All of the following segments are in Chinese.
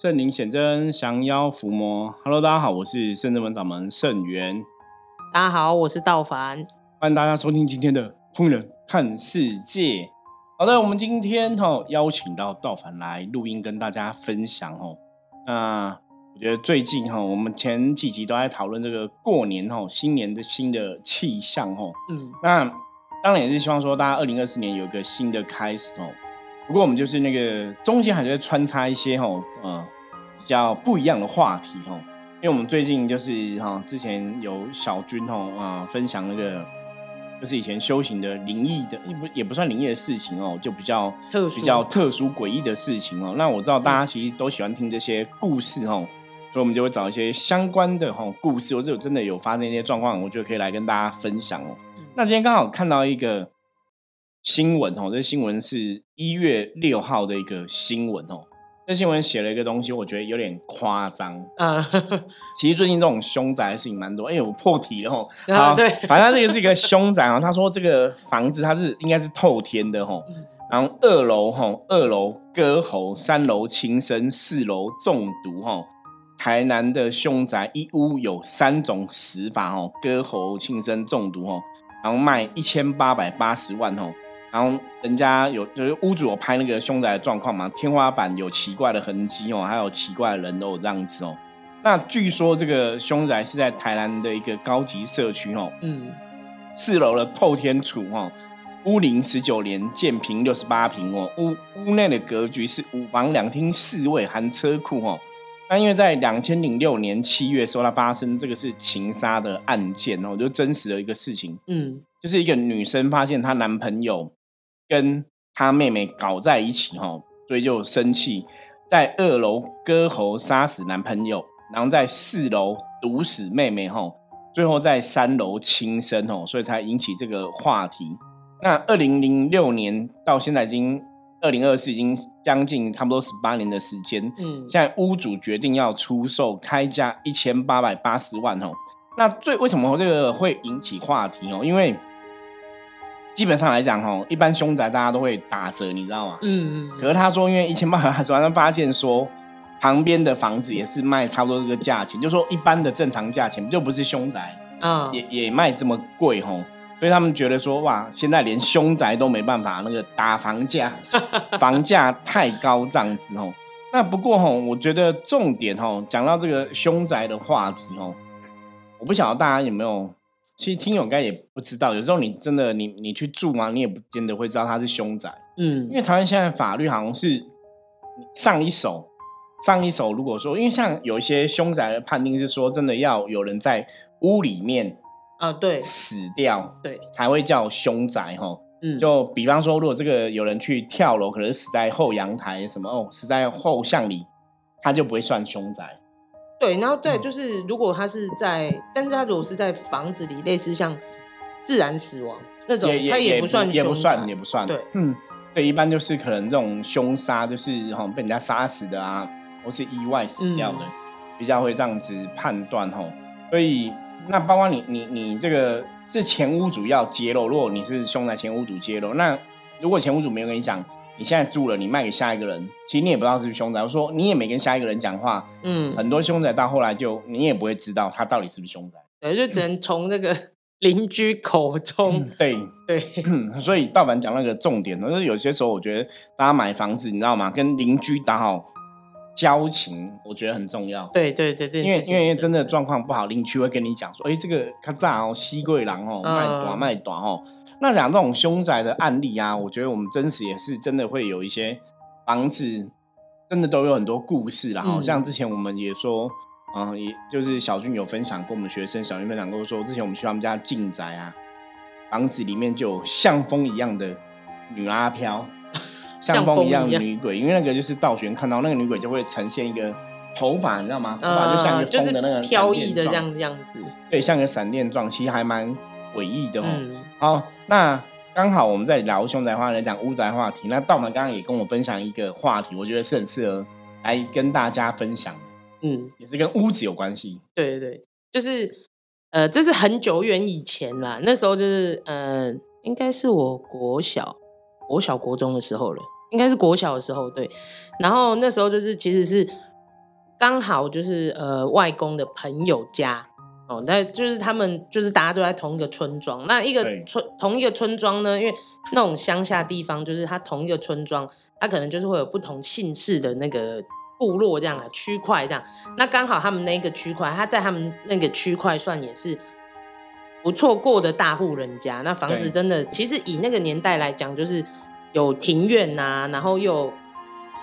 圣灵显真，降妖伏魔。Hello，大家好，我是圣真门掌门圣元。大家好，我是道凡。欢迎大家收听今天的《通人看世界》。好的，我们今天哈邀请到道凡来录音，跟大家分享哦。那我觉得最近哈，我们前几集都在讨论这个过年哈，新年的新的气象哦。嗯，那当然也是希望说，大家二零二四年有一个新的开始哦。不过我们就是那个中间还是会穿插一些哈呃比较不一样的话题哈，因为我们最近就是哈之前有小军哈啊分享那个就是以前修行的灵异的也不也不算灵异的事情哦，就比较特殊比较特殊诡异的事情哦。那我知道大家其实都喜欢听这些故事哦，所以我们就会找一些相关的哈故事，或者真的有发生一些状况，我觉得可以来跟大家分享哦。那今天刚好看到一个。新闻哦，这新闻是一月六号的一个新闻哦。这新闻写了一个东西，我觉得有点夸张。嗯，其实最近这种凶宅的事情蛮多。哎，我破题了哦。好，对，反正这个是一个凶宅啊。他说这个房子它是应该是透天的哈，然后二楼哈，二楼割喉，三楼轻生，四楼中毒哈。台南的凶宅一屋有三种死法哈，割喉、轻生、中毒哈，然后卖一千八百八十万哈。然后人家有就是屋主有拍那个凶宅的状况嘛，天花板有奇怪的痕迹哦，还有奇怪的人都有这样子哦。那据说这个凶宅是在台南的一个高级社区哦，嗯，四楼的透天厝哦，屋龄十九年，建平六十八平哦，屋屋内的格局是五房两厅四卫含车库哦。那因为在两千零六年七月时候，它发生这个是情杀的案件哦，就真实的一个事情，嗯，就是一个女生发现她男朋友。跟他妹妹搞在一起哈，所以就生气，在二楼割喉杀死男朋友，然后在四楼毒死妹妹哈，最后在三楼轻生哦，所以才引起这个话题。那二零零六年到现在已经二零二四，已经将近差不多十八年的时间。嗯，现在屋主决定要出售，开价一千八百八十万哦。那最为什么这个会引起话题哦？因为基本上来讲，哈，一般凶宅大家都会打折，你知道吗？嗯嗯。可是他说，因为一千八百八十万，他发现说旁边的房子也是卖差不多这个价钱，就说一般的正常价钱，就不是凶宅啊，也也卖这么贵，吼。所以他们觉得说，哇，现在连凶宅都没办法那个打房价，房价太高这样子，吼。那不过，吼，我觉得重点，吼，讲到这个凶宅的话题，吼，我不晓得大家有没有。其实听友应该也不知道，有时候你真的你你去住嘛，你也不见得会知道它是凶宅。嗯，因为台湾现在法律好像是上一手，上一手如果说，因为像有一些凶宅的判定是说，真的要有人在屋里面啊，对，死掉，对，才会叫凶宅哈。嗯，就比方说，如果这个有人去跳楼，可能死在后阳台什么哦，死在后巷里，他就不会算凶宅。对，然后再，就是如果他是在，但是他如果是在房子里，类似像自然死亡那种，他也不算，也不算，也不算。对，嗯，对，一般就是可能这种凶杀，就是哈被人家杀死的啊，或是意外死掉的，比较会这样子判断哈。所以那包括你，你，你这个是前屋主要揭露，如果你是凶宅前屋主揭露，那如果前屋主没有跟你讲。你现在住了，你卖给下一个人，其实你也不知道是不是凶宅。我说你也没跟下一个人讲话，嗯，很多凶宅到后来就你也不会知道他到底是不是凶宅，对，就只能从那个 邻居口中。对对，所以道凡讲那个重点，就是有些时候我觉得大家买房子，你知道吗？跟邻居打好交情，我觉得很重要。对对对，因为因为真的状况不好，邻居会跟你讲说，哎，这个他炸哦，西贵郎哦，卖短卖短哦。那讲这种凶宅的案例啊，我觉得我们真实也是真的会有一些房子，真的都有很多故事啦。好像之前我们也说，嗯，也就是小俊有分享过我们学生小俊分享过，说之前我们去他们家进宅啊，房子里面就有像风一样的女阿飘，像风一样的女鬼，因为那个就是道玄看到那个女鬼就会呈现一个头发，你知道吗？头发就像一个风的那个飘逸的这样样子，对，像个闪电状，其实还蛮。诡异的哦，好，那刚好我们在聊凶宅话来讲屋宅话题。那道门刚刚也跟我分享一个话题，我觉得是很适合来跟大家分享。嗯，也是跟屋子有关系。对对对，就是呃，这是很久远以前啦，那时候就是呃，应该是我国小、国小、国中的时候了，应该是国小的时候。对，然后那时候就是其实是刚好就是呃外公的朋友家哦，那就是他们就是大家都在同一个村庄，那一个村同一个村庄呢，因为那种乡下地方，就是它同一个村庄，它可能就是会有不同姓氏的那个部落这样啊区块这样，那刚好他们那个区块，他在他们那个区块算也是不错过的大户人家，那房子真的其实以那个年代来讲，就是有庭院呐，然后又。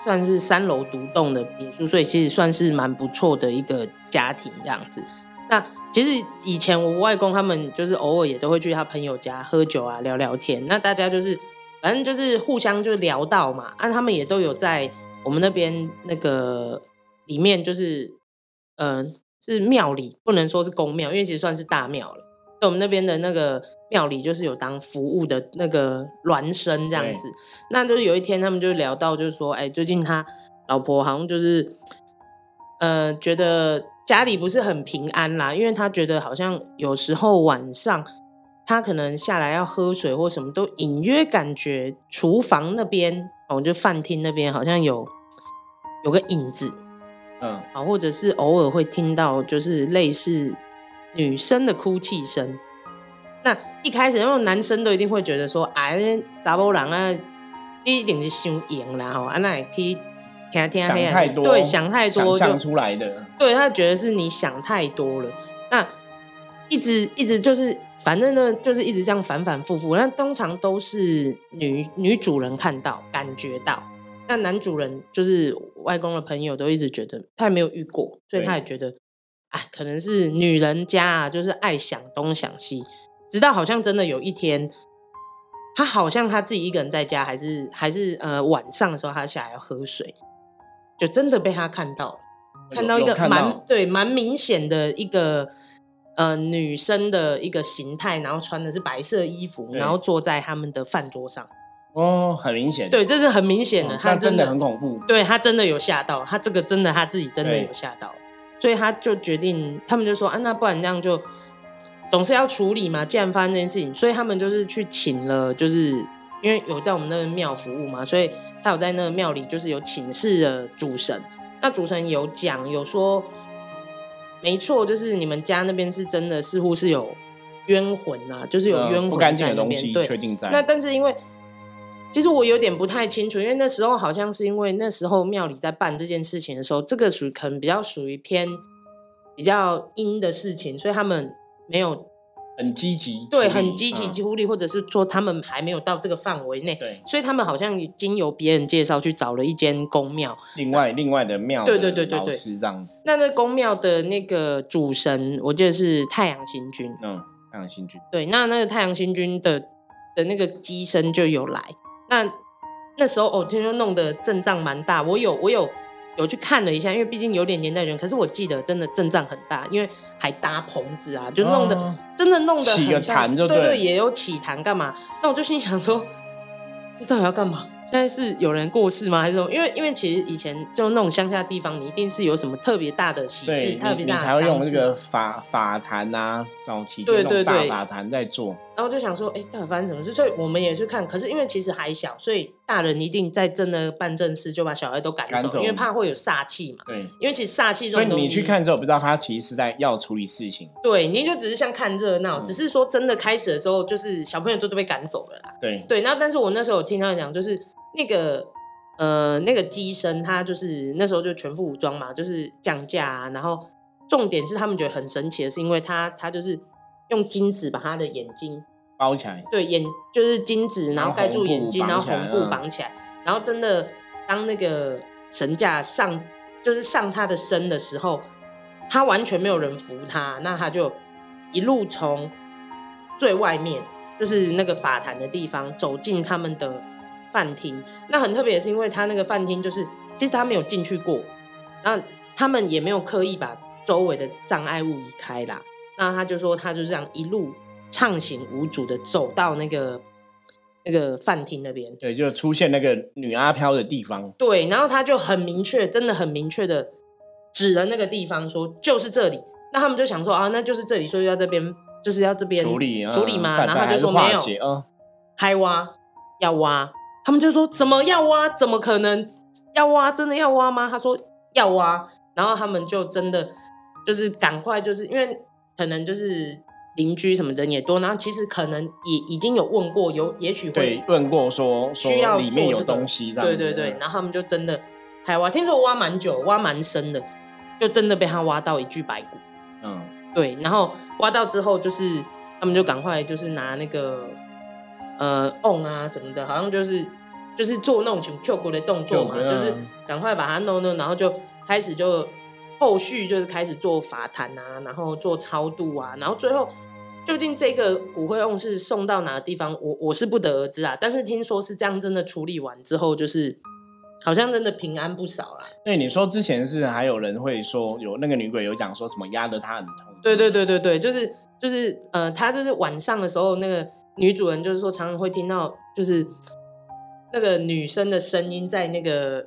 算是三楼独栋的别墅，所以其实算是蛮不错的一个家庭这样子。那其实以前我外公他们就是偶尔也都会去他朋友家喝酒啊，聊聊天。那大家就是反正就是互相就聊到嘛，啊，他们也都有在我们那边那个里面，就是嗯，是庙里，不能说是公庙，因为其实算是大庙了。在我们那边的那个庙里，就是有当服务的那个孪生这样子。那就是有一天，他们就聊到，就是说，哎，最近他老婆好像就是，呃，觉得家里不是很平安啦，因为他觉得好像有时候晚上他可能下来要喝水或什么都隐约感觉厨房那边哦，就饭厅那边好像有有个影子，嗯，啊，或者是偶尔会听到就是类似。女生的哭泣声，那一开始因为男生都一定会觉得说，哎，杂波郎啊，一定是想赢啦，吼，啊，那也可以听听想太多，对，想太多就出来的，对他觉得是你想太多了，那一直一直就是，反正呢，就是一直这样反反复复，那通常都是女女主人看到感觉到，那男主人就是外公的朋友都一直觉得他也没有遇过，所以他也觉得。可能是女人家啊，就是爱想东想西，直到好像真的有一天，她好像她自己一个人在家，还是还是呃晚上的时候，她下来要喝水，就真的被她看到了，看到一个蛮对蛮明显的一个呃女生的一个形态，然后穿的是白色衣服，然后坐在他们的饭桌上。哦，很明显，对，这是很明显的，他真的很恐怖，对他真的有吓到，他这个真的他自己真的有吓到。所以他就决定，他们就说啊，那不然这样就总是要处理嘛。既然发生这件事情，所以他们就是去请了，就是因为有在我们那个庙服务嘛，所以他有在那个庙里就是有请示了主神。那主神有讲有说，没错，就是你们家那边是真的，似乎是有冤魂啊，就是有冤魂在那边。对，确定在。那但是因为。其实我有点不太清楚，因为那时候好像是因为那时候庙里在办这件事情的时候，这个属可能比较属于偏比较阴的事情，所以他们没有很积极，对，很积极处理，或者是说他们还没有到这个范围内，对，所以他们好像经由别人介绍去找了一间公庙，另外另外的庙，对对对对对，是这样子。那那公庙的那个主神，我记得是太阳星君，嗯，太阳星君，对，那那个太阳星君的的那个机身就有来。那那时候哦，听说弄得阵仗蛮大，我有我有有去看了一下，因为毕竟有点年代人。可是我记得真的阵仗很大，因为还搭棚子啊，就弄得真的弄得很像，对对，也有起坛干嘛？那我就心想说，这到底要干嘛？现在是有人过世吗？还是说，因为因为其实以前就那种乡下地方，你一定是有什么特别大的喜事，特别大的才会用那个法法坛啊，早期对对对大法坛在做。然后就想说，哎，到底发生什么事？所以我们也去看，可是因为其实还小，所以大人一定在真的办正事，就把小孩都赶走，因为怕会有煞气嘛。对，因为其实煞气这种东西，你去看之后不知道他其实是在要处理事情。对，你就只是像看热闹，只是说真的开始的时候，就是小朋友都都被赶走了啦。对对，那但是我那时候有听他讲，就是那个。呃，那个机身他就是那时候就全副武装嘛，就是降价啊。然后重点是他们觉得很神奇的是，因为他他就是用金子把他的眼睛包起来，对，眼就是金子，然后盖住眼睛，然后红布绑起来。然后真的当那个神架上就是上他的身的时候，他完全没有人扶他，那他就一路从最外面，就是那个法坛的地方走进他们的。饭厅那很特别，是因为他那个饭厅就是其实他没有进去过，那他们也没有刻意把周围的障碍物移开啦。那他就说，他就这样一路畅行无阻的走到那个那个饭厅那边，对，就出现那个女阿飘的地方。对，然后他就很明确，真的很明确的指了那个地方，说就是这里。那他们就想说啊，那就是这里，所以要这边就是要这边处理处理吗？然后他就说没有，开挖要挖。他们就说：“怎么要挖？怎么可能要挖？真的要挖吗？”他说：“要挖。”然后他们就真的就是赶快，就是因为可能就是邻居什么的也多，然后其实可能也已经有问过，有也许会问过说需要里面有东西，对对对，然后他们就真的开挖，听说挖蛮久，挖蛮深的，就真的被他挖到一具白骨。嗯，对，然后挖到之后，就是他们就赶快就是拿那个呃 on 啊什么的，好像就是就是做那种像 Q 骨的动作嘛，就是赶快把它弄弄，然后就开始就后续就是开始做法坛啊，然后做超度啊，然后最后究竟这个骨灰瓮是送到哪个地方，我我是不得而知啊，但是听说是这样，真的处理完之后就是。好像真的平安不少啦。对，你说之前是还有人会说有那个女鬼有讲说什么压得她很痛。对对对对对，就是就是呃，她就是晚上的时候，那个女主人就是说常常会听到就是那个女生的声音在那个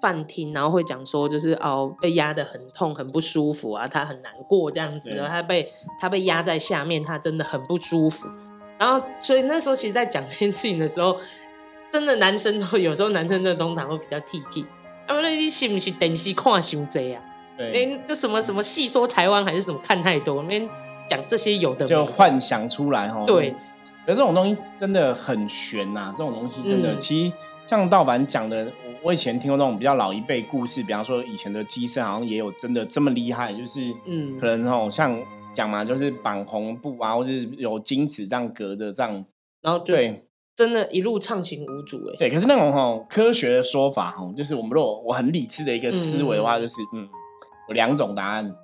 饭厅，然后会讲说就是哦被压得很痛很不舒服啊，她很难过这样子，她被她被压在下面，她真的很不舒服。然后所以那时候其实，在讲这件事情的时候。真的男生都有时候男生的通常会比较 T T，啊不，你是不是电视看伤济啊？对，这什么什么戏说台湾还是什么看太多，那讲这些有的就幻想出来哈。对，可这种东西真的很悬呐，这种东西真的，其实像盗版讲的，我以前听过那种比较老一辈故事，比方说以前的机身好像也有真的这么厉害，就是嗯，可能哦像讲嘛，就是绑红布啊，或是有金子这样隔着这样，然后对。真的，一路畅行无阻哎。对，可是那种吼科学的说法哈，就是我们如果我很理智的一个思维的话，就是嗯，有两种答案，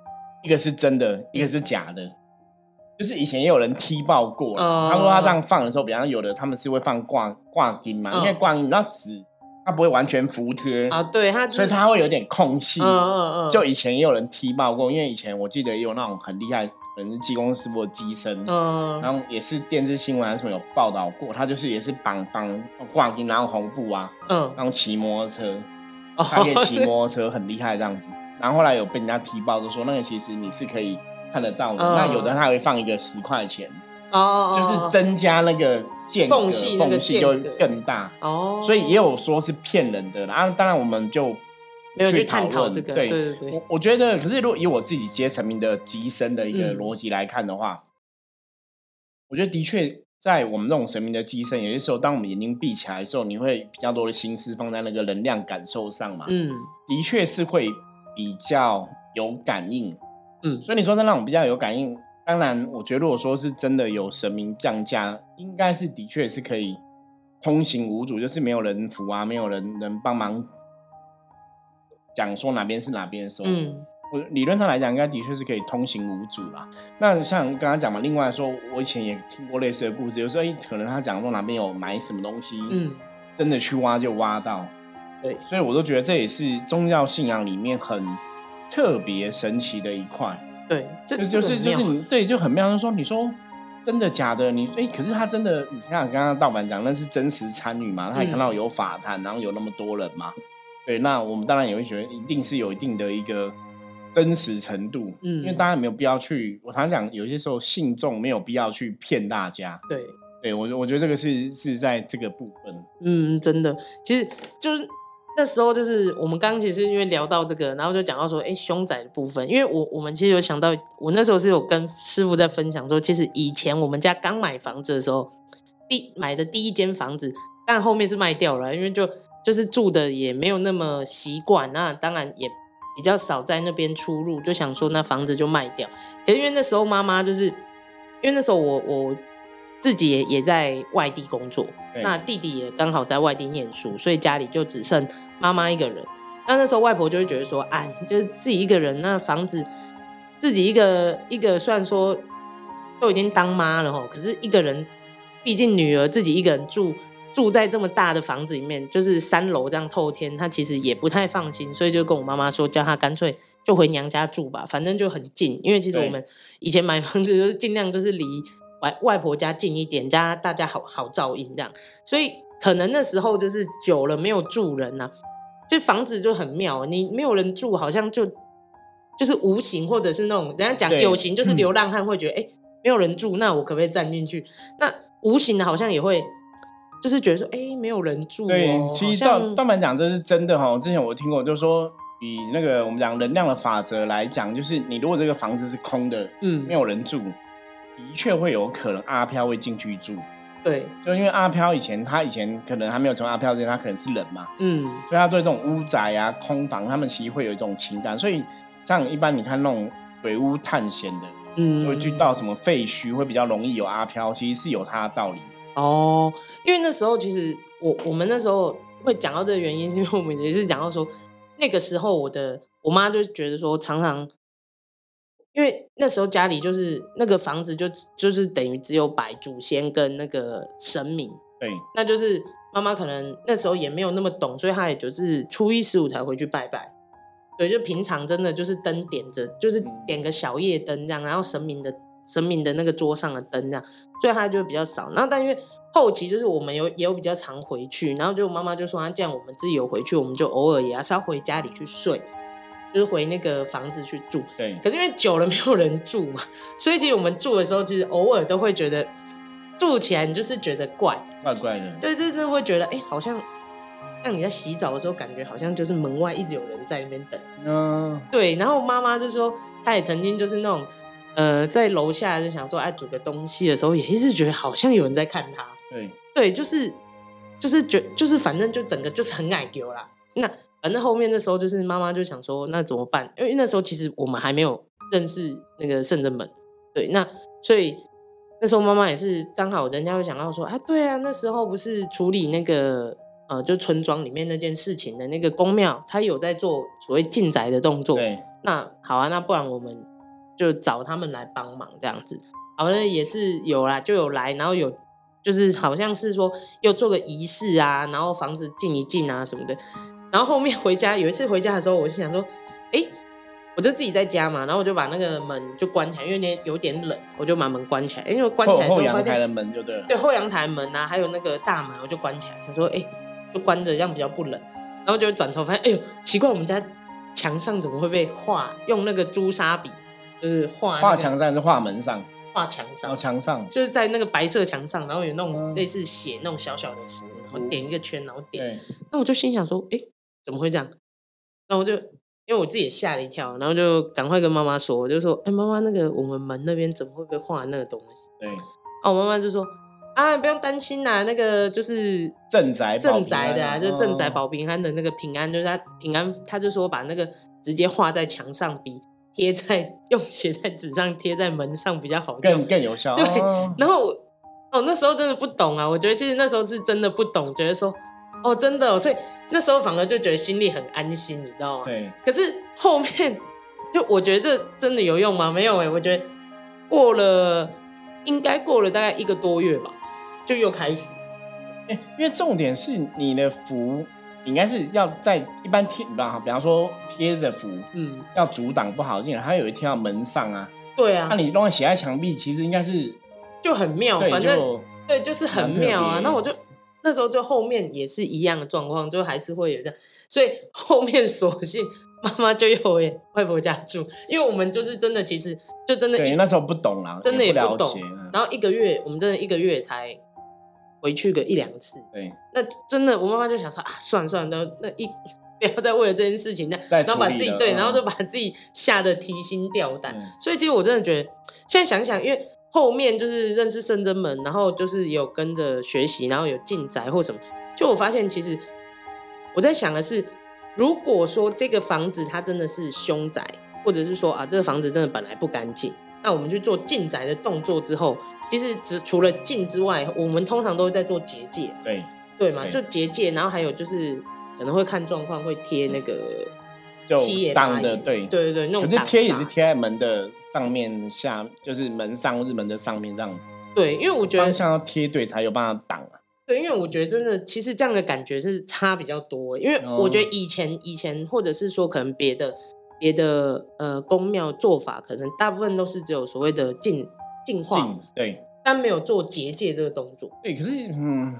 一个是真的，一个是假的。就是以前也有人踢爆过，他说他这样放的时候，比方有的他们是会放挂挂金嘛，因为挂金你知道纸。它不会完全服帖啊，对它，所以它会有点空隙。嗯嗯嗯。就以前也有人踢爆过，因为以前我记得也有那种很厉害，可能是技工师傅的机身，嗯，然后也是电视新闻什么有报道过，他就是也是绑绑挂金，然后红布啊，嗯，然后骑摩托车，他可以骑 摩托车很厉害这样子。然后后来有被人家踢爆，就说那个其实你是可以看得到的。那有的他会放一个十块钱，哦，就是增加那个。缝隙缝隙就更大哦，所以也有说是骗人的啊。当然我们就没有去探讨这个。对对对，我我觉得，可是如果以我自己接神明的机身的一个逻辑来看的话，我觉得的确在我们这种神明的机身，有些时候当我们眼睛闭起来的时候，你会比较多的心思放在那个能量感受上嘛。嗯，的确是会比较有感应。嗯，所以你说这让我比较有感应。当然，我觉得如果说是真的有神明降价，应该是的确是可以通行无阻，就是没有人扶啊，没有人能帮忙讲说哪边是哪边的时候，嗯，我理论上来讲，应该的确是可以通行无阻啦。那像刚刚讲嘛，另外说，我以前也听过类似的故事，有时候可能他讲说哪边有埋什么东西，嗯，真的去挖就挖到，对，所以我都觉得这也是宗教信仰里面很特别神奇的一块。对，就就是就是你对就很妙，就说你说真的假的？你哎，可是他真的，你看刚刚盗版讲那是真实参与嘛？他也看到有法坛，然后有那么多人嘛？对，那我们当然也会觉得一定是有一定的一个真实程度，嗯，因为大家没有必要去，我常常讲，有些时候信众没有必要去骗大家。对，对我我觉得这个是是在这个部分，嗯，真的，其实就是。那时候就是我们刚其实因为聊到这个，然后就讲到说，哎，凶宅的部分，因为我我们其实有想到，我那时候是有跟师傅在分享说，其实以前我们家刚买房子的时候，第买的第一间房子，但后面是卖掉了，因为就就是住的也没有那么习惯，那当然也比较少在那边出入，就想说那房子就卖掉。可是因为那时候妈妈就是，因为那时候我我。自己也也在外地工作，那弟弟也刚好在外地念书，所以家里就只剩妈妈一个人。那那时候外婆就会觉得说，哎，就是自己一个人，那房子自己一个一个，虽然说都已经当妈了吼，可是一个人，毕竟女儿自己一个人住住在这么大的房子里面，就是三楼这样透天，她其实也不太放心，所以就跟我妈妈说，叫她干脆就回娘家住吧，反正就很近。因为其实我们以前买房子就是尽量就是离。外外婆家近一点，家大家好好照应这样，所以可能那时候就是久了没有住人呐，就房子就很妙，你没有人住，好像就就是无形或者是那种人家讲有形，就是流浪汉会觉得哎没有人住，那我可不可以站进去？那无形的好像也会就是觉得说哎没有人住，对，其实倒倒蛮讲这是真的哈，之前我听过就是说以那个我们讲能量的法则来讲，就是你如果这个房子是空的，嗯，没有人住，的确会有可能阿飘会进去住。对，就因为阿飘以前他以前可能还没有成为阿飘之前，他可能是人嘛，嗯，所以他对这种屋宅啊、空房，他们其实会有一种情感。所以像一般你看那种鬼屋探险的，嗯，会去到什么废墟，会比较容易有阿飘，其实是有它的道理。哦，因为那时候其实我我们那时候会讲到这个原因，是因为我们也是讲到说。那个时候，我的我妈就觉得说，常常因为那时候家里就是那个房子，就就是等于只有摆祖先跟那个神明。对，那就是妈妈可能那时候也没有那么懂，所以她也就是初一十五才回去拜拜。对，就平常真的就是灯点着，就是点个小夜灯这样，然后神明的神明的那个桌上的灯这样，所以她就比较少。然后但因为后期就是我们有也有比较常回去，然后就妈妈就说，这样我们自己有回去，我们就偶尔也是要回家里去睡，就是回那个房子去住。对。可是因为久了没有人住嘛，所以其实我们住的时候，其实偶尔都会觉得住起来你就是觉得怪怪怪的。对，真的会觉得，哎，好像像你在洗澡的时候，感觉好像就是门外一直有人在那边等。嗯。对，然后妈妈就说，她也曾经就是那种，呃，在楼下就想说，哎，煮个东西的时候，也一直觉得好像有人在看她。对对，就是就是觉就是反正就整个就是很矮丢啦。那反正后面那时候就是妈妈就想说，那怎么办？因为那时候其实我们还没有认识那个圣人门，对，那所以那时候妈妈也是刚好人家会想到说，啊，对啊，那时候不是处理那个呃，就村庄里面那件事情的那个公庙，他有在做所谓进宅的动作。对，那好啊，那不然我们就找他们来帮忙这样子。好像也是有啦，就有来，然后有。就是好像是说又做个仪式啊，然后房子静一静啊什么的，然后后面回家有一次回家的时候，我就想说，哎，我就自己在家嘛，然后我就把那个门就关起来，因为那有点冷，我就把门关起来，因为关起来后阳台的门就对了，对后阳台门啊，还有那个大门，我就关起来，想说，哎，就关着这样比较不冷，然后就转头发现，哎呦，奇怪，我们家墙上怎么会被画用那个朱砂笔，就是画画墙上是画门上。画墙上，哦墙上就是在那个白色墙上，然后有那种类似写那种小小的符，然后点一个圈，然后点。那我就心想说，哎，怎么会这样？然后我就因为我自己也吓了一跳，然后就赶快跟妈妈说，我就说，哎，妈妈，那个我们门那边怎么会被画那个东西？对。哦，我妈妈就说，啊，不用担心啦，那个就是镇宅镇宅的，啊，就是镇宅保平安的那个平安，就是他平安，他就说把那个直接画在墙上比。贴在用写在纸上，贴在门上比较好，更更有效。对，然后哦，那时候真的不懂啊，我觉得其实那时候是真的不懂，觉得说哦，真的，所以那时候反而就觉得心里很安心，你知道吗？对。可是后面就我觉得这真的有用吗？没有哎，我觉得过了应该过了大概一个多月吧，就又开始。哎，因为重点是你的符。应该是要在一般贴，比方比方说贴着符，嗯，要阻挡不好进来，它有一贴到门上啊。对啊，那你弄写在墙壁，其实应该是就很妙，反正对，就是很妙啊。那我就那时候就后面也是一样的状况，就还是会有这样，所以后面索性妈妈就又回外婆家住，因为我们就是真的，其实就真的，对，那时候不懂啦，真的也不懂。然后一个月，我们真的一个月才。回去个一两次，对，那真的，我妈妈就想说啊，算了算了，那一 不要再为了这件事情，那然后把自己对，然后就把自己吓得提心吊胆。所以其实我真的觉得，现在想想，因为后面就是认识圣真门，然后就是有跟着学习，然后有进宅或什么，就我发现其实我在想的是，如果说这个房子它真的是凶宅，或者是说啊，这个房子真的本来不干净，那我们去做进宅的动作之后。其实只除了进之外，我们通常都在做结界。对对嘛，就结界，然后还有就是可能会看状况，会贴那个七挡的，对对对对，那种。可是贴也是贴在门的上面下，就是门上或者门的上面这样子。对，因为我觉得方向要贴对才有办法挡啊。对，因为我觉得真的，其实这样的感觉是差比较多。因为我觉得以前以前或者是说可能别的别的呃宫庙做法，可能大部分都是只有所谓的进。进化对，但没有做结界这个动作。对，可是嗯，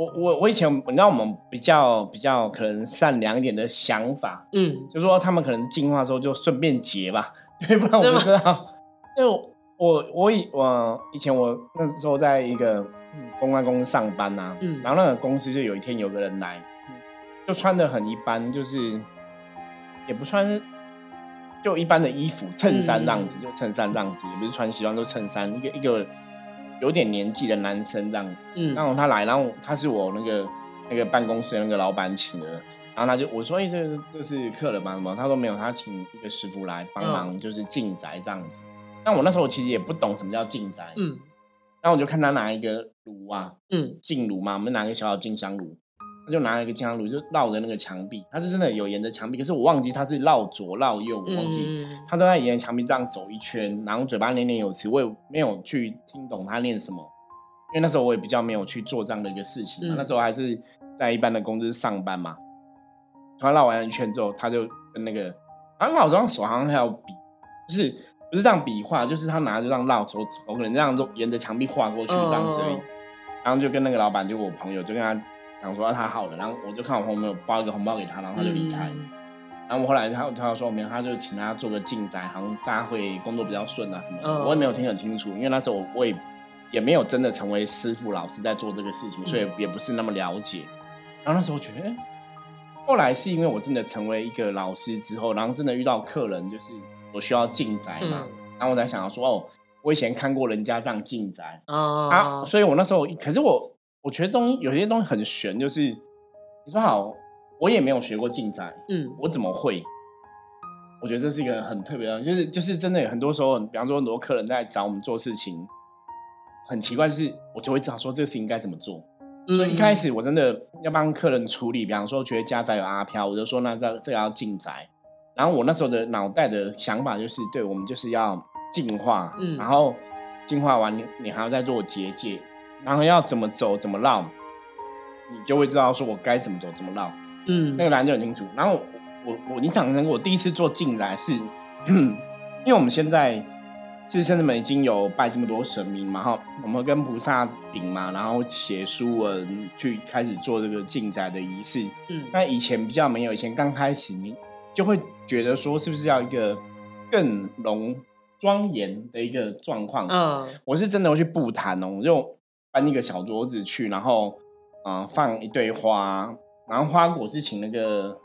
我我我以前你知道我们比较比较可能善良一点的想法，嗯，就说他们可能进化的时候就顺便结吧，对，不然我不知道。因为我我以我以前我那时候在一个公关公司上班呐，嗯，然后那个公司就有一天有个人来，就穿的很一般，就是也不穿，就一般的衣服，衬衫这样子，就衬衫这样子，也不是穿西装，就衬衫。一个一个有点年纪的男生这样，嗯，然后他来，然后他是我那个那个办公室的那个老板请的，然后他就我说，哎，这这是客人吗？什么？他说没有，他请一个师傅来帮忙，就是进宅这样子。但我那时候其实也不懂什么叫进宅，嗯，然后我就看他拿一个炉啊，嗯，进炉嘛，我们拿一个小小进香炉。就拿了一个香炉，就绕着那个墙壁，他是真的有沿着墙壁，可是我忘记他是绕左绕右，我忘记他都在沿着墙壁这样走一圈，然后嘴巴念念有词，我也没有去听懂他念什么，因为那时候我也比较没有去做这样的一个事情，那时候还是在一般的公司上班嘛。他绕完一圈之后，他就跟那个，他好像手好像还要比，就是不是这样比划，就是他拿着这样绕走，我可能这样就沿着墙壁画过去这样子，然后就跟那个老板，就我朋友，就跟他。想说他好了，然后我就看我朋友有包一个红包给他，然后他就离开。然后我后来他他说没有，他就请他做个进宅，好像大家会工作比较顺啊什么。的。我也没有听很清楚，因为那时候我也也没有真的成为师傅老师在做这个事情，所以也不是那么了解。然后那时候觉得，后来是因为我真的成为一个老师之后，然后真的遇到客人，就是我需要进宅嘛，然后我才想要说哦，我以前看过人家这样进宅啊，所以我那时候可是我。我觉得东西有些东西很玄，就是你说好，我也没有学过进宅，嗯，我怎么会？我觉得这是一个很特别的，就是就是真的，很多时候，比方说很多客人在找我们做事情，很奇怪，是我就会知道说这个事情该怎么做。所以一开始我真的要帮客人处理，比方说觉得家宅有阿飘，我就说那这这个要进宅。然后我那时候的脑袋的想法就是，对我们就是要净化，嗯，然后净化完你你还要再做结界。然后要怎么走怎么绕，你就会知道说我该怎么走怎么绕。嗯，那个答案就很清楚。然后我我你讲成我第一次做进来是，因为我们现在其实甚至们已经有拜这么多神明嘛，哈，我们跟菩萨顶嘛，然后写书文去开始做这个进宅的仪式。嗯，那以前比较没有，以前刚开始你就会觉得说是不是要一个更隆庄严的一个状况？嗯，我是真的会去布坛哦，就。搬一个小桌子去，然后，嗯，放一堆花，然后花果是请那个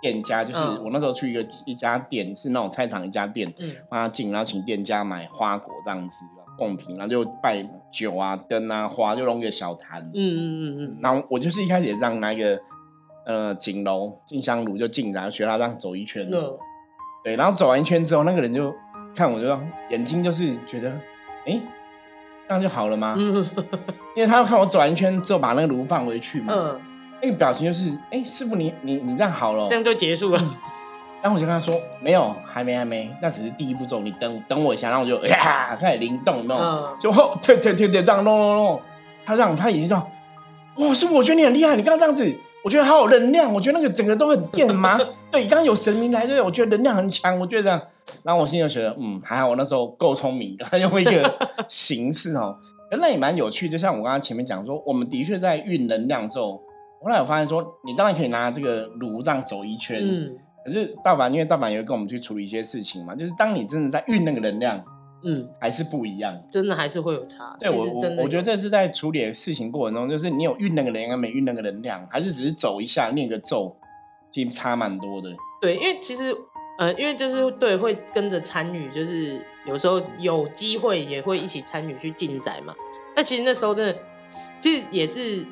店家，就是我那时候去一个一家店，是那种菜场一家店，嗯，帮他进，然后请店家买花果这样子贡品，然后就拜酒啊、灯啊、花，就弄一个小坛，嗯嗯嗯嗯，然后我就是一开始也这样拿一个呃锦楼进香炉就进，然后学他这样走一圈，对，然后走完一圈之后，那个人就看我，就眼睛就是觉得，哎。这样就好了吗？因为他要看我走完一圈之后把那个炉放回去嘛。嗯，那个表情就是，哎，师傅你你你这样好了，这样就结束了。然后我就跟他说，没有，还没还没，那只是第一步骤，你等等我一下。然后我就呀 开始灵动，弄，就后对对对对这样弄弄弄。他这样他已经说，哇，师傅我觉得你很厉害，你刚刚这样子，我觉得好有能量，我觉得那个整个都很电麻。对，刚刚有神明来，对，我觉得能量很强，我觉得这样。然后我心里就觉得，嗯，还好我那时候够聪明，用一个形式哦，那也蛮有趣。就像我刚刚前面讲说，我们的确在运能量的时候，后来我发现说，你当然可以拿这个炉这样走一圈，嗯，可是大凡因为大凡也会跟我们去处理一些事情嘛，就是当你真的在运那个能量，嗯，还是不一样，真的还是会有差。对我我我觉得这是在处理事情过程中，就是你有运那个能量，没运那个能量，还是只是走一下念个咒，其实差蛮多的。对，因为其实。呃，因为就是对，会跟着参与，就是有时候有机会也会一起参与去进宅嘛。那其实那时候真的，其实也是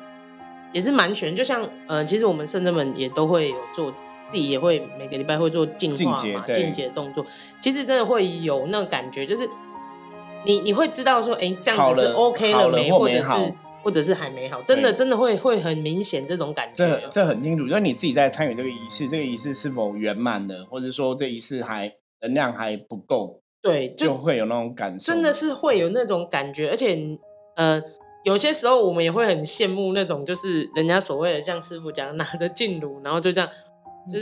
也是蛮全。就像呃，其实我们圣者们也都会有做，自己也会每个礼拜会做净化嘛、净洁动作。其实真的会有那个感觉，就是你你会知道说，哎，这样子是 OK 了没，或者是。或者是还没好，真的真的会会很明显这种感觉。这这很清楚，就是你自己在参与这个仪式，这个仪式是否圆满的，或者说这仪式还能量还不够，对，就会有那种感受。真的是会有那种感觉，而且呃，有些时候我们也会很羡慕那种，就是人家所谓的像师傅讲，拿着进炉，然后就这样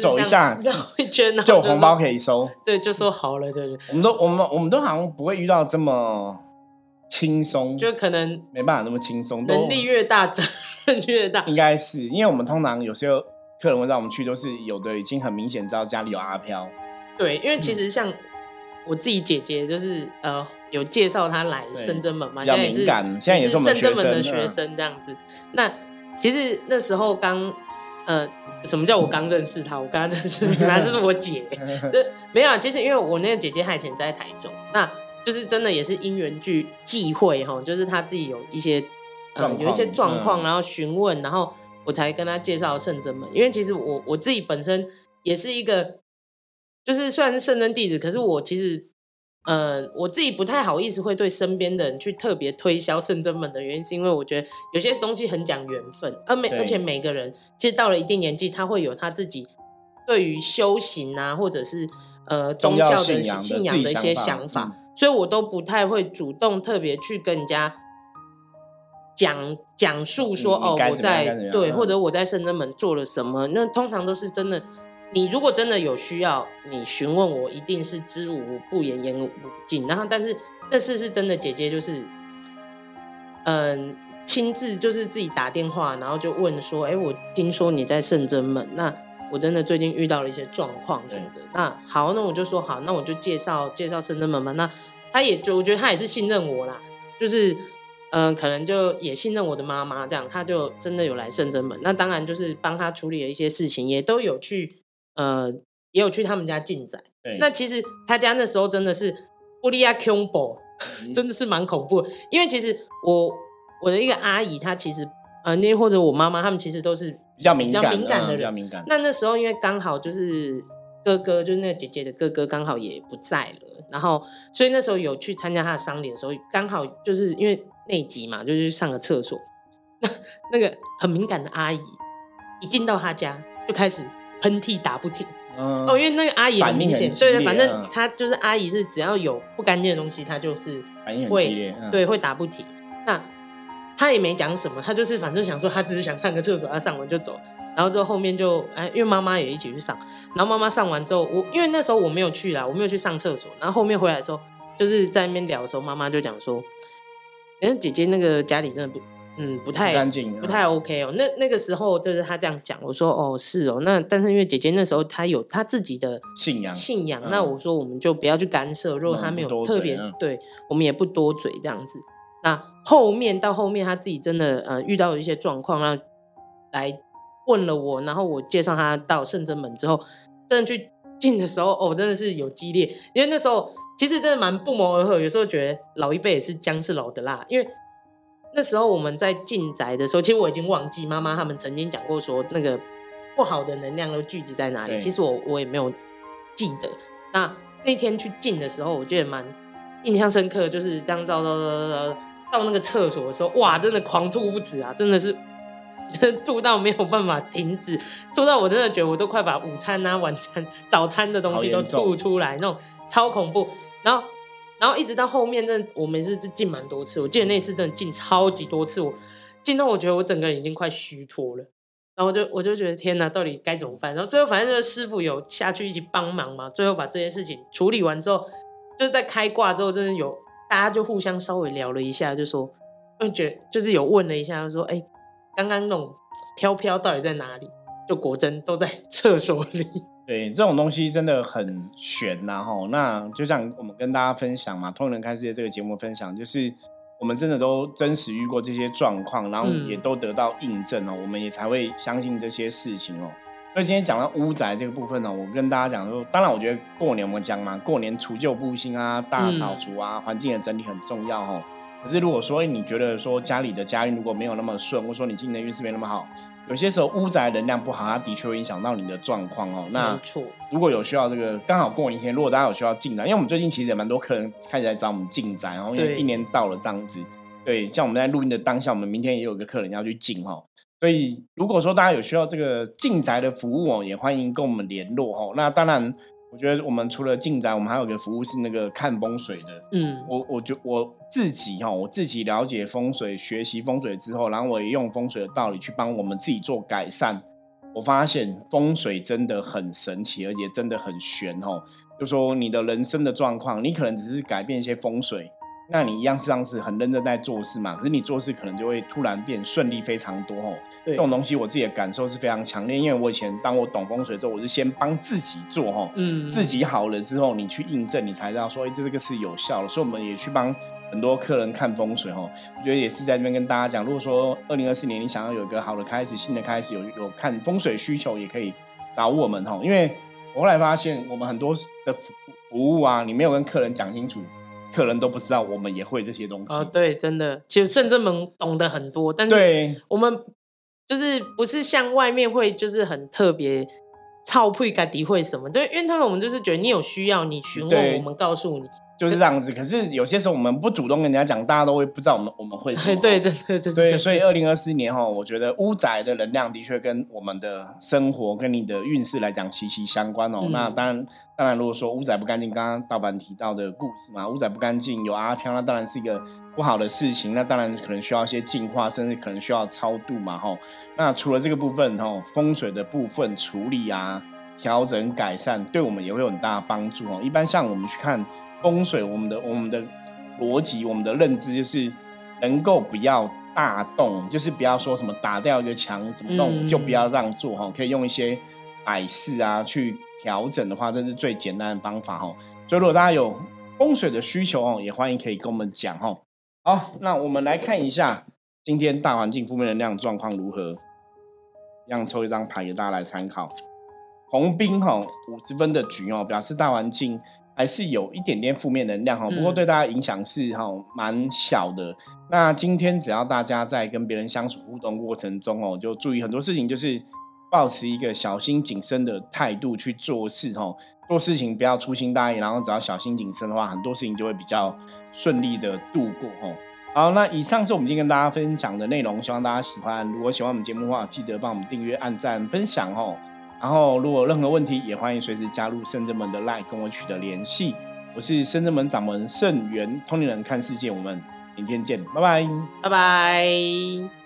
走一下绕一圈，就有红包可以收。对，就说好了，对对。我们都我们我们都好像不会遇到这么。轻松就可能没办法那么轻松，能力越大责任越大。应该是因为我们通常有时候客人会让我们去，都是有的已经很明显知道家里有阿飘。对，因为其实像我自己姐姐，就是呃有介绍她来深圳门嘛，现在也是现在也是深圳门的学生这样子。那其实那时候刚呃，什么叫我刚认识他？我刚刚认识 原来这是我姐。这，没有，其实因为我那个姐姐她以前在台中，那就是真的也是因缘聚际会哈，就是她自己有一些呃有一些状况，然后询问，然后我才跟她介绍圣真门。因为其实我我自己本身也是一个，就是虽然是圣真弟子，可是我其实。呃，我自己不太好意思会对身边的人去特别推销圣真门的原因，是因为我觉得有些东西很讲缘分，而每而且每个人其实到了一定年纪，他会有他自己对于修行啊，或者是呃宗教的信仰的一些想法，所以我都不太会主动特别去跟人家讲讲述说哦我在对，或者我在圣真门做了什么，那通常都是真的。你如果真的有需要，你询问我，一定是知无不言，言无不尽。然后，但是那次是真的，姐姐就是，嗯，亲自就是自己打电话，然后就问说：“哎，我听说你在圣真门，那我真的最近遇到了一些状况什么的。那好，那我就说好，那我就介绍介绍圣真门嘛。那他也就我觉得他也是信任我啦，就是嗯，可能就也信任我的妈妈，这样他就真的有来圣真门。那当然就是帮他处理了一些事情，也都有去。呃，也有去他们家进宅。那其实他家那时候真的是乌利亚恐怖，真的是蛮恐怖。因为其实我我的一个阿姨，她其实呃，那或者我妈妈，他们其实都是比较敏感、敏感的人。敏感。那那时候因为刚好就是哥哥，就是那个姐姐的哥哥，刚好也不在了。然后，所以那时候有去参加他的丧礼的时候，刚好就是因为内急嘛，就去上个厕所。那那个很敏感的阿姨一进到他家就开始。喷嚏打不停，哦，因为那个阿姨很明显，对对，反正她就是阿姨是只要有不干净的东西，她就是会对会打不停。那她也没讲什么，她就是反正想说，她只是想上个厕所，她上完就走。然后之后后面就哎，因为妈妈也一起去上，然后妈妈上完之后，我因为那时候我没有去啦，我没有去上厕所。然后后面回来的时候，就是在那边聊的时候，妈妈就讲说，哎，姐姐那个家里真的不。嗯，不太干净，不太 OK 哦。那那个时候就是他这样讲，我说哦是哦。那但是因为姐姐那时候她有她自己的信仰，信仰。那我说我们就不要去干涉，如果她没有特别对，我们也不多嘴这样子。那后面到后面她自己真的呃遇到一些状况，然后来问了我，然后我介绍她到圣真门之后，真的去进的时候哦，真的是有激烈，因为那时候其实真的蛮不谋而合。有时候觉得老一辈也是姜是老的辣，因为。那时候我们在进宅的时候，其实我已经忘记妈妈他们曾经讲过说那个不好的能量都聚集在哪里。其实我我也没有记得。那那天去进的时候，我觉得蛮印象深刻，就是这样照照照照到那个厕所的时候，哇，真的狂吐不止啊！真的是 吐到没有办法停止，吐到我真的觉得我都快把午餐啊、晚餐、早餐的东西都吐出来，那种超恐怖。然后。然后一直到后面，真的我们是进蛮多次。我记得那次真的进超级多次，我进到我觉得我整个人已经快虚脱了。然后就我就觉得天哪，到底该怎么办？然后最后反正就是师傅有下去一起帮忙嘛。最后把这件事情处理完之后，就是在开挂之后，真的有大家就互相稍微聊了一下，就说就觉就是有问了一下，就说哎，刚刚那种飘飘到底在哪里？就果真都在 厕所里。对这种东西真的很悬呐吼，那就像我们跟大家分享嘛，《通人看世界》这个节目分享，就是我们真的都真实遇过这些状况，然后也都得到印证哦，我们也才会相信这些事情哦。所以今天讲到屋宅这个部分呢，我跟大家讲说，当然我觉得过年我们讲嘛，过年除旧布新啊，大扫除啊，环境的整体很重要哦。可是如果说你觉得说家里的家运如果没有那么顺，或者说你今年运势没那么好，有些时候屋宅能量不好，它的确会影响到你的状况哦。那错，如果有需要这个刚好过年前，如果大家有需要进宅，因为我们最近其实也蛮多客人开始来找我们进宅，然后因为一年到了这样子，对，像我们在录音的当下，我们明天也有一个客人要去进哈。所以如果说大家有需要这个进宅的服务哦，也欢迎跟我们联络哦。那当然。我觉得我们除了进展，我们还有个服务是那个看风水的。嗯，我我觉我自己哈，我自己了解风水、学习风水之后，然后我也用风水的道理去帮我们自己做改善。我发现风水真的很神奇，而且真的很玄哦。就说你的人生的状况，你可能只是改变一些风水，那你一样实际上是很认真在做事嘛，可是你做事可能就会突然变顺利非常多哦。这种东西我自己的感受是非常强烈，因为我以前当我懂风水之后，我是先帮自己做哈，嗯，自己好了之后，你去印证，你才知道说，哎，这这个是有效的。所以我们也去帮很多客人看风水哈，我觉得也是在这边跟大家讲，如果说二零二四年你想要有一个好的开始，新的开始，有有看风水需求，也可以找我们哈，因为我后来发现我们很多的服服务啊，你没有跟客人讲清楚。客人都不知道，我们也会这些东西。哦，对，真的，其实甚至们懂得很多，但是我们就是不是像外面会就是很特别，操配该诋会什么？对，因为他们我们就是觉得你有需要，你询问我们，告诉你。就是这样子，可是有些时候我们不主动跟人家讲，大家都会不知道我们我们会 什么。对对对对对。所以二零二四年哈，我觉得屋宅的能量的确跟我们的生活跟你的运势来讲息息相关哦。那当然当然，如果说屋宅不干净，刚刚道板提到的故事嘛，屋宅不干净有阿飘，那当然是一个不好的事情。那当然可能需要一些净化，甚至可能需要超度嘛哈。那除了这个部分哈，风水的部分处理啊、调整、改善，对我们也会有很大的帮助哦。一般像我们去看。风水，我们的我们的逻辑，我们的认知就是能够不要大动，就是不要说什么打掉一个墙怎么弄，就不要让做哈。可以用一些摆饰啊去调整的话，这是最简单的方法哈。所以如果大家有风水的需求哦，也欢迎可以跟我们讲哈。好，那我们来看一下今天大环境负面能量状况如何，让抽一张牌给大家来参考。红兵哈五十分的局哦，表示大环境。还是有一点点负面能量哈，不过对大家影响是哈蛮小的。那今天只要大家在跟别人相处互动过程中哦，就注意很多事情，就是保持一个小心谨慎的态度去做事哦。做事情不要粗心大意，然后只要小心谨慎的话，很多事情就会比较顺利的度过哦。好，那以上是我们今天跟大家分享的内容，希望大家喜欢。如果喜欢我们节目的话，记得帮我们订阅、按赞、分享哦。然后，如果任何问题，也欢迎随时加入圣真门的 LINE 跟我取得联系。我是圣真门掌门圣元通灵人看世界，我们明天见，拜拜，拜拜。